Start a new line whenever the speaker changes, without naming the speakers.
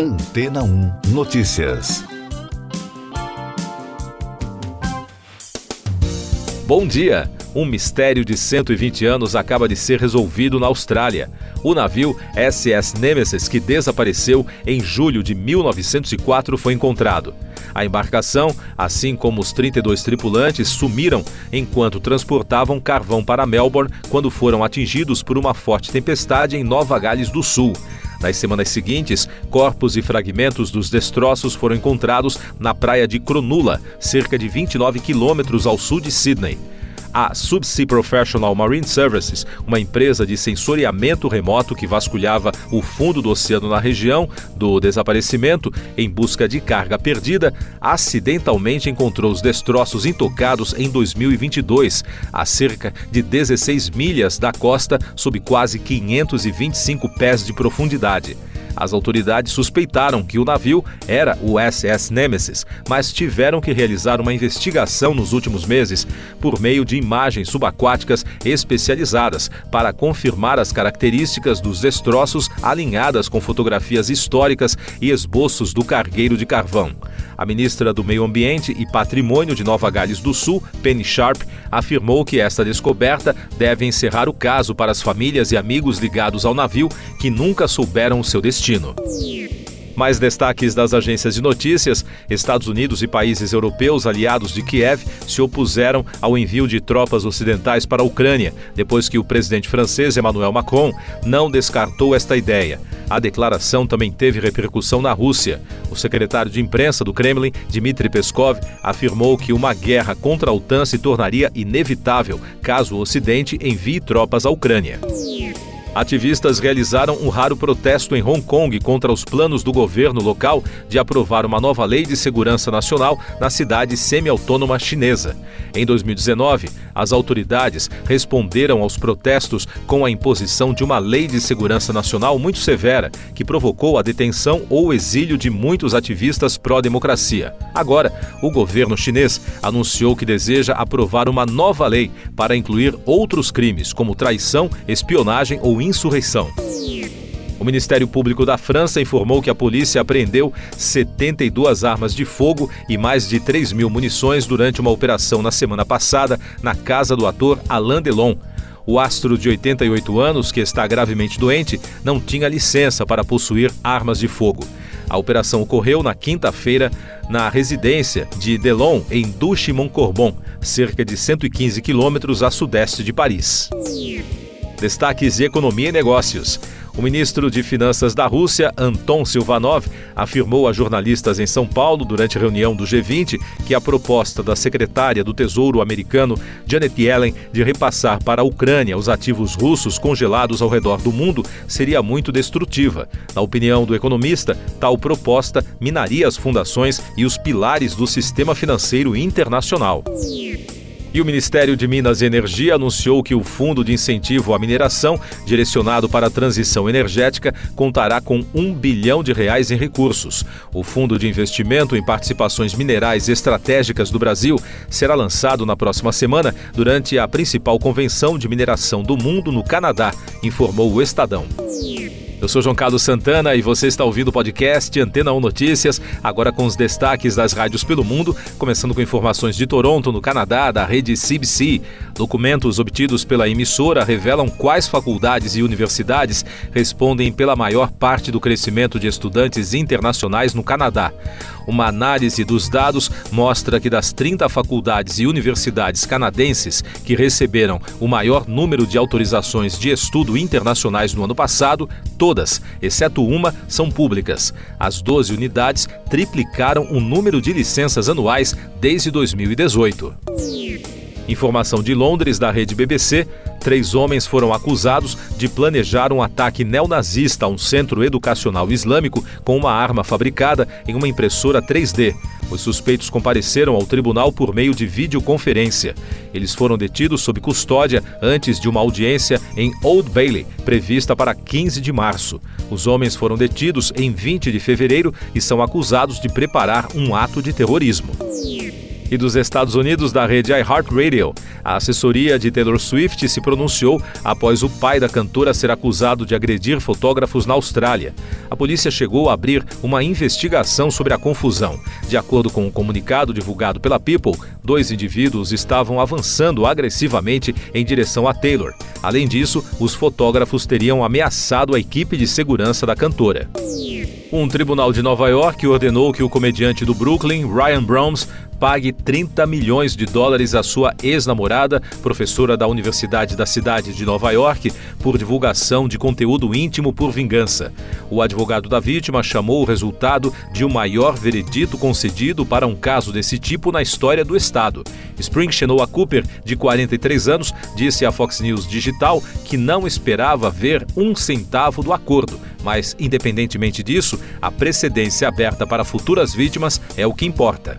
Antena 1 Notícias.
Bom dia! Um mistério de 120 anos acaba de ser resolvido na Austrália. O navio SS Nemesis, que desapareceu em julho de 1904, foi encontrado. A embarcação, assim como os 32 tripulantes, sumiram enquanto transportavam carvão para Melbourne quando foram atingidos por uma forte tempestade em Nova Gales do Sul. Nas semanas seguintes, corpos e fragmentos dos destroços foram encontrados na praia de Cronulla, cerca de 29 quilômetros ao sul de Sydney. A Subsea Professional Marine Services, uma empresa de sensoriamento remoto que vasculhava o fundo do oceano na região do desaparecimento em busca de carga perdida, acidentalmente encontrou os destroços intocados em 2022, a cerca de 16 milhas da costa, sob quase 525 pés de profundidade. As autoridades suspeitaram que o navio era o SS Nemesis, mas tiveram que realizar uma investigação nos últimos meses por meio de imagens subaquáticas especializadas para confirmar as características dos destroços alinhadas com fotografias históricas e esboços do cargueiro de carvão. A ministra do Meio Ambiente e Patrimônio de Nova Gales do Sul, Penny Sharp, afirmou que esta descoberta deve encerrar o caso para as famílias e amigos ligados ao navio que nunca souberam o seu destino. Mais destaques das agências de notícias: Estados Unidos e países europeus aliados de Kiev se opuseram ao envio de tropas ocidentais para a Ucrânia, depois que o presidente francês Emmanuel Macron não descartou esta ideia. A declaração também teve repercussão na Rússia. O secretário de imprensa do Kremlin, Dmitry Peskov, afirmou que uma guerra contra a OTAN se tornaria inevitável caso o Ocidente envie tropas à Ucrânia. Ativistas realizaram um raro protesto em Hong Kong contra os planos do governo local de aprovar uma nova lei de segurança nacional na cidade semi-autônoma chinesa. Em 2019, as autoridades responderam aos protestos com a imposição de uma lei de segurança nacional muito severa, que provocou a detenção ou exílio de muitos ativistas pró-democracia. Agora, o governo chinês anunciou que deseja aprovar uma nova lei para incluir outros crimes, como traição, espionagem ou insurreição. O Ministério Público da França informou que a polícia apreendeu 72 armas de fogo e mais de 3 mil munições durante uma operação na semana passada na casa do ator Alain Delon. O astro de 88 anos, que está gravemente doente, não tinha licença para possuir armas de fogo. A operação ocorreu na quinta-feira na residência de Delon, em Douche-Montcorbon, cerca de 115 quilômetros a sudeste de Paris. Destaques de Economia e Negócios. O ministro de Finanças da Rússia, Anton Silvanov, afirmou a jornalistas em São Paulo, durante reunião do G20, que a proposta da secretária do Tesouro americano, Janet Yellen, de repassar para a Ucrânia os ativos russos congelados ao redor do mundo seria muito destrutiva. Na opinião do economista, tal proposta minaria as fundações e os pilares do sistema financeiro internacional. E o Ministério de Minas e Energia anunciou que o Fundo de Incentivo à Mineração, direcionado para a transição energética, contará com um bilhão de reais em recursos. O Fundo de Investimento em Participações Minerais Estratégicas do Brasil será lançado na próxima semana durante a principal convenção de mineração do mundo no Canadá, informou o Estadão. Eu sou João Carlos Santana e você está ouvindo o podcast Antena 1 Notícias, agora com os destaques das rádios pelo mundo, começando com informações de Toronto, no Canadá, da rede CBC. Documentos obtidos pela emissora revelam quais faculdades e universidades respondem pela maior parte do crescimento de estudantes internacionais no Canadá. Uma análise dos dados mostra que das 30 faculdades e universidades canadenses que receberam o maior número de autorizações de estudo internacionais no ano passado, todas, exceto uma, são públicas. As 12 unidades triplicaram o número de licenças anuais desde 2018. Informação de Londres, da rede BBC: três homens foram acusados de planejar um ataque neonazista a um centro educacional islâmico com uma arma fabricada em uma impressora 3D. Os suspeitos compareceram ao tribunal por meio de videoconferência. Eles foram detidos sob custódia antes de uma audiência em Old Bailey, prevista para 15 de março. Os homens foram detidos em 20 de fevereiro e são acusados de preparar um ato de terrorismo. E dos Estados Unidos, da rede iHeartRadio. A assessoria de Taylor Swift se pronunciou após o pai da cantora ser acusado de agredir fotógrafos na Austrália. A polícia chegou a abrir uma investigação sobre a confusão. De acordo com um comunicado divulgado pela People, dois indivíduos estavam avançando agressivamente em direção a Taylor. Além disso, os fotógrafos teriam ameaçado a equipe de segurança da cantora. Um tribunal de Nova York ordenou que o comediante do Brooklyn, Ryan Browns, pague 30 milhões de dólares à sua ex-namorada, professora da Universidade da cidade de Nova York, por divulgação de conteúdo íntimo por vingança. O advogado da vítima chamou o resultado de o maior veredito concedido para um caso desse tipo na história do estado. Spring Chenoa Cooper, de 43 anos, disse à Fox News Digital que não esperava ver um centavo do acordo, mas, independentemente disso, a precedência aberta para futuras vítimas é o que importa.